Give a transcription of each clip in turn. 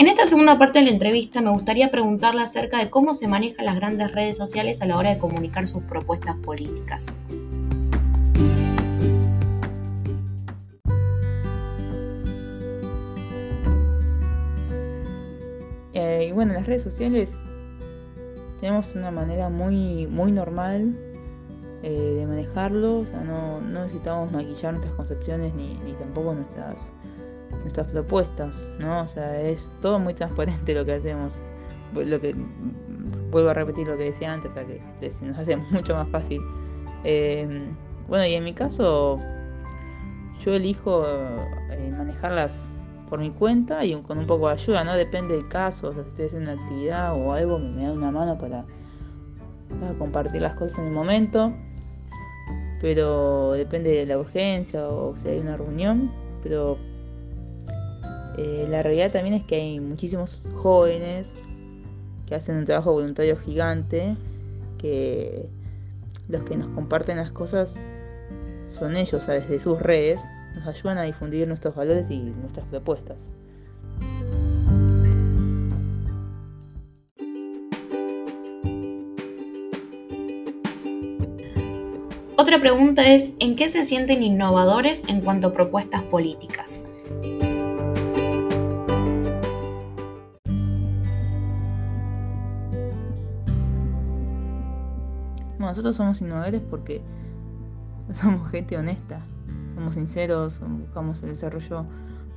En esta segunda parte de la entrevista me gustaría preguntarle acerca de cómo se manejan las grandes redes sociales a la hora de comunicar sus propuestas políticas. Eh, y bueno, las redes sociales tenemos una manera muy, muy normal eh, de manejarlo, o sea, no, necesitamos maquillar nuestras concepciones ni, tampoco nuestras, nuestras propuestas, ¿no? O sea, es todo muy transparente lo que hacemos. Lo que vuelvo a repetir lo que decía antes, o sea, que nos hace mucho más fácil. Eh, bueno, y en mi caso, yo elijo eh, manejarlas por mi cuenta y con un poco de ayuda, ¿no? Depende del caso, o sea, si estoy haciendo una actividad o algo, me da una mano para, compartir las cosas en el momento. Pero depende de la urgencia o si hay una reunión. Pero eh, la realidad también es que hay muchísimos jóvenes que hacen un trabajo voluntario gigante, que los que nos comparten las cosas son ellos, o desde sus redes, nos ayudan a difundir nuestros valores y nuestras propuestas. Otra pregunta es, ¿en qué se sienten innovadores en cuanto a propuestas políticas? Nosotros somos innovadores porque somos gente honesta, somos sinceros, buscamos el desarrollo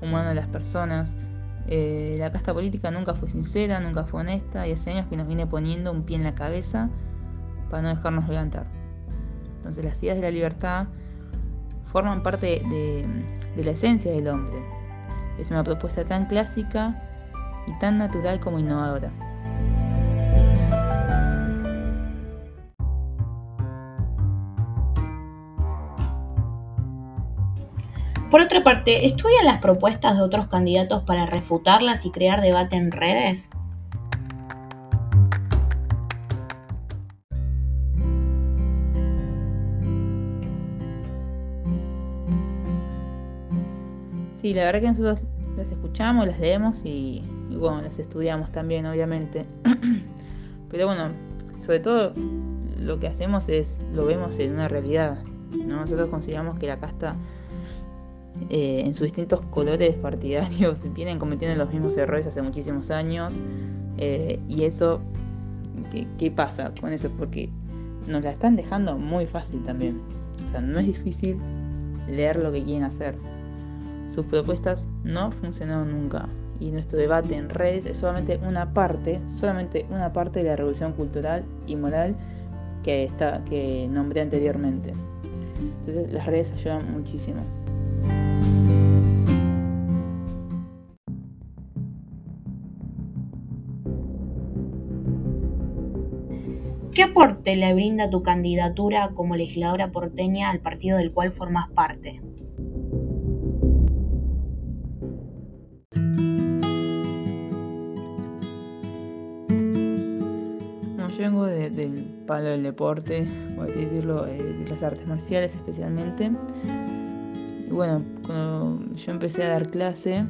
humano de las personas. Eh, la casta política nunca fue sincera, nunca fue honesta y hace años que nos viene poniendo un pie en la cabeza para no dejarnos levantar. Entonces las ideas de la libertad forman parte de, de la esencia del hombre. Es una propuesta tan clásica y tan natural como innovadora. Por otra parte, ¿estudian las propuestas de otros candidatos para refutarlas y crear debate en redes? Sí, la verdad que nosotros las escuchamos, las leemos y, bueno, las estudiamos también, obviamente. Pero bueno, sobre todo lo que hacemos es, lo vemos en una realidad. Nosotros consideramos que la casta eh, en sus distintos colores partidarios vienen cometiendo los mismos errores hace muchísimos años. Eh, y eso, ¿qué, pasa con eso? Porque nos la están dejando muy fácil también. O sea, no es difícil leer lo que quieren hacer. Sus propuestas no funcionaron nunca. Y nuestro debate en redes es solamente una parte, solamente una parte de la revolución cultural y moral que, está, que nombré anteriormente. Entonces las redes ayudan muchísimo. ¿Qué aporte le brinda tu candidatura como legisladora porteña al partido del cual formas parte? yo vengo del palo del deporte, por así decirlo, eh, de las artes marciales especialmente. Y bueno, cuando yo empecé a dar clase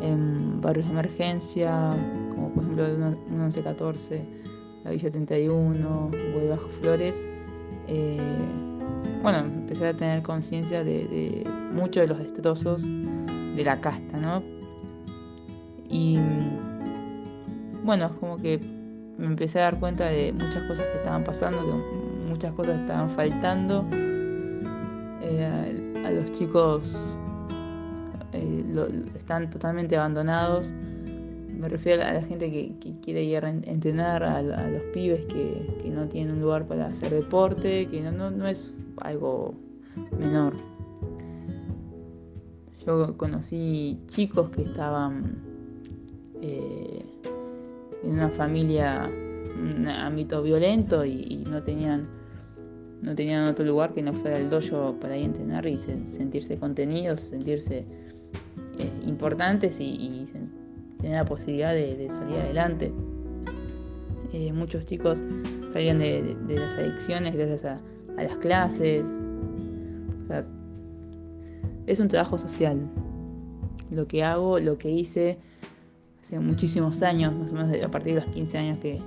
en barrios de emergencia, como por ejemplo un 11-14, la Villa 31, Hugo Bajo Flores, eh, bueno, empecé a tener conciencia de, muchos de los destrozos de la casta, ¿no? Y bueno, como que me empecé a dar cuenta de muchas cosas que estaban pasando, que muchas cosas estaban faltando. Eh, a, los chicos eh, están totalmente abandonados me refiero a la gente que, quiere ir a entrenar, a, los pibes que, no tienen un lugar para hacer deporte, que no, es algo menor. Yo conocí chicos que estaban eh, en una familia, un ámbito violento y, no tenían no tenían otro lugar que no fuera el dojo para ir a entrenar y sentirse contenidos, sentirse eh, importantes y, y tener la posibilidad de, salir adelante. Eh, muchos chicos salían de, las adicciones gracias a, las clases. es un trabajo social. Lo que hago, lo que hice hace muchísimos años, más o menos a partir de los 15 años que,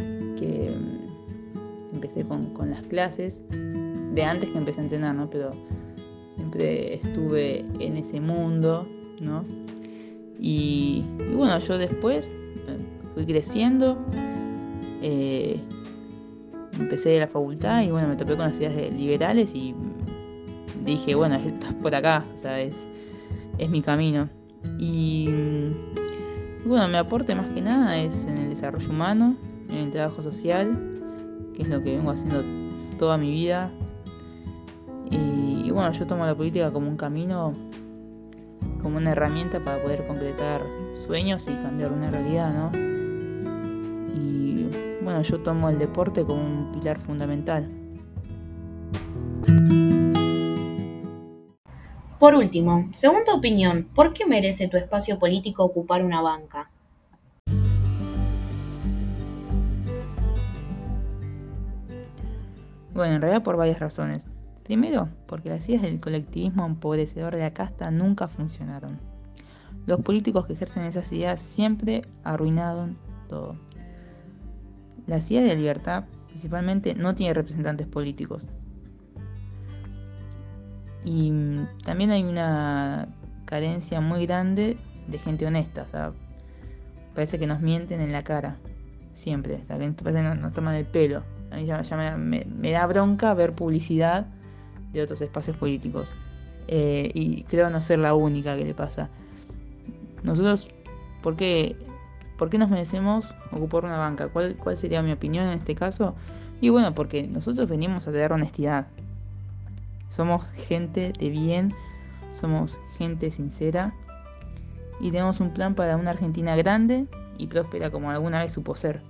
mm, empecé con, las clases, de antes que empecé a entrenar, ¿no? Pero siempre estuve en ese mundo, ¿no? Y, bueno, yo después eh, fui creciendo, eh, empecé la facultad y bueno, me topé con las ideas liberales y dije, bueno, esto es por acá, o sea, es, es mi camino. Y, bueno, mi aporte más que nada es en el desarrollo humano, en el trabajo social, que es lo que vengo haciendo toda mi vida. Y, bueno, yo tomo la política como un camino, como una herramienta para poder concretar sueños y cambiar una realidad, ¿no? Y bueno, yo tomo el deporte como un pilar fundamental. Por último, según tu opinión, ¿por qué merece tu espacio político ocupar una banca? Bueno, en realidad por varias razones. Primero, porque las ideas del colectivismo empobrecedor de la casta nunca funcionaron. Los políticos que ejercen esas ideas siempre arruinaron todo. La ideas de libertad principalmente no tiene representantes políticos, y también hay una carencia muy grande de gente honesta. O sea, parece que nos mienten en la cara. Siempre. parece que nos, toman el pelo. A mí ya, me, da bronca ver publicidad de otros espacios políticos. Eh, y creo no ser la única que le pasa. Nosotros, ¿por qué, ¿por qué nos merecemos ocupar una banca? ¿Cuál, ¿Cuál sería mi opinión en este caso? Y bueno, porque nosotros venimos a tener honestidad. Somos gente de bien, somos gente sincera y tenemos un plan para una Argentina grande y próspera como alguna vez supo ser.